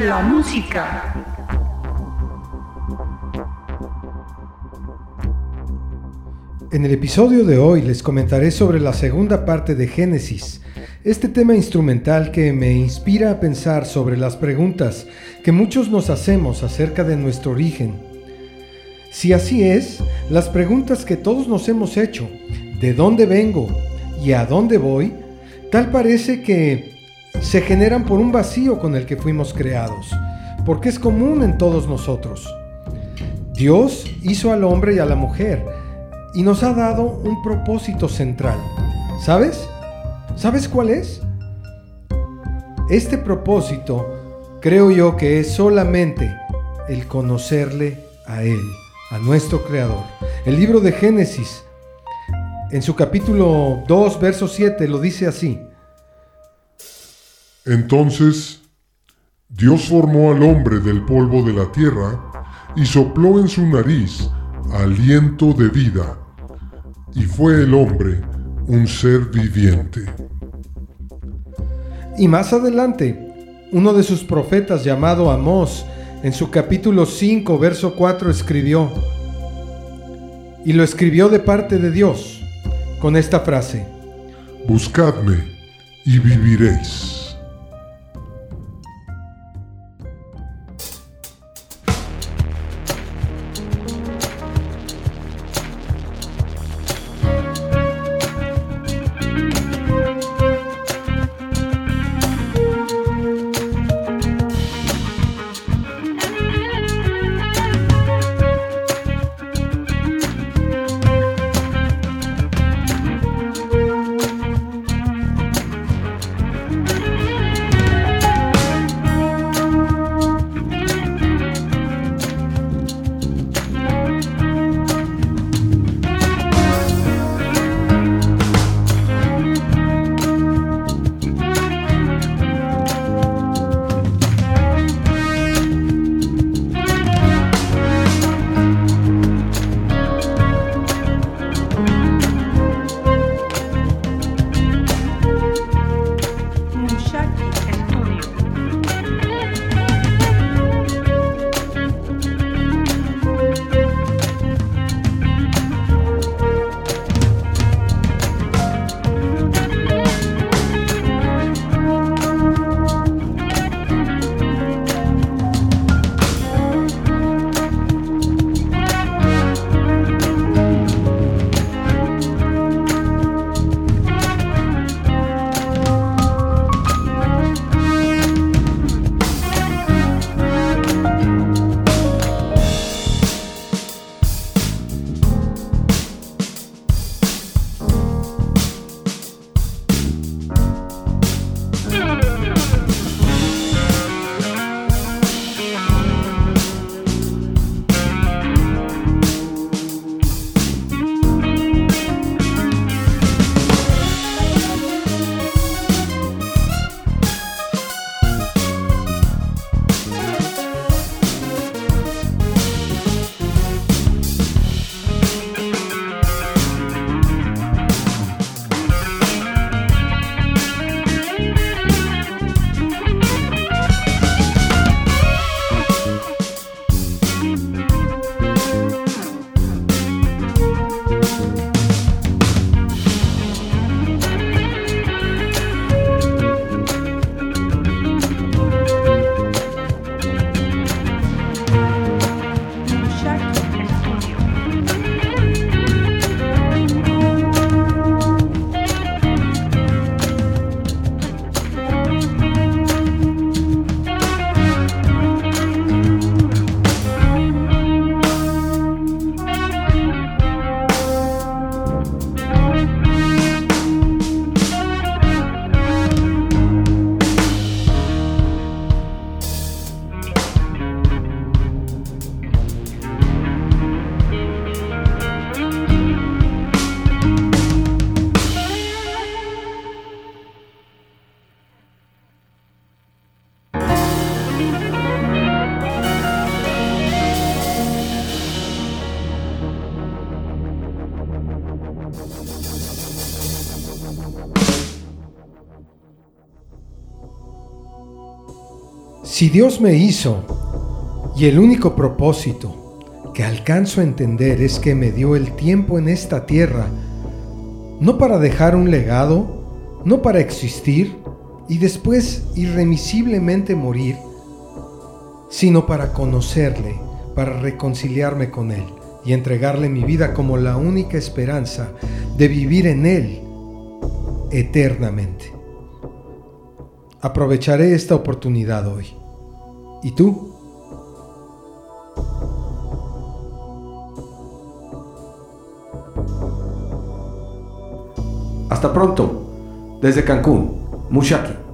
la música. En el episodio de hoy les comentaré sobre la segunda parte de Génesis, este tema instrumental que me inspira a pensar sobre las preguntas que muchos nos hacemos acerca de nuestro origen. Si así es, las preguntas que todos nos hemos hecho, ¿de dónde vengo y a dónde voy? Tal parece que se generan por un vacío con el que fuimos creados, porque es común en todos nosotros. Dios hizo al hombre y a la mujer y nos ha dado un propósito central. ¿Sabes? ¿Sabes cuál es? Este propósito creo yo que es solamente el conocerle a Él, a nuestro Creador. El libro de Génesis, en su capítulo 2, verso 7, lo dice así. Entonces Dios formó al hombre del polvo de la tierra y sopló en su nariz aliento de vida, y fue el hombre un ser viviente. Y más adelante, uno de sus profetas llamado Amós, en su capítulo 5, verso 4, escribió, y lo escribió de parte de Dios, con esta frase, Buscadme y viviréis. Si Dios me hizo y el único propósito que alcanzo a entender es que me dio el tiempo en esta tierra, no para dejar un legado, no para existir y después irremisiblemente morir, sino para conocerle, para reconciliarme con Él y entregarle mi vida como la única esperanza de vivir en Él eternamente. Aprovecharé esta oportunidad hoy. ¿Y tú? Hasta pronto. Desde Cancún, Mushaki.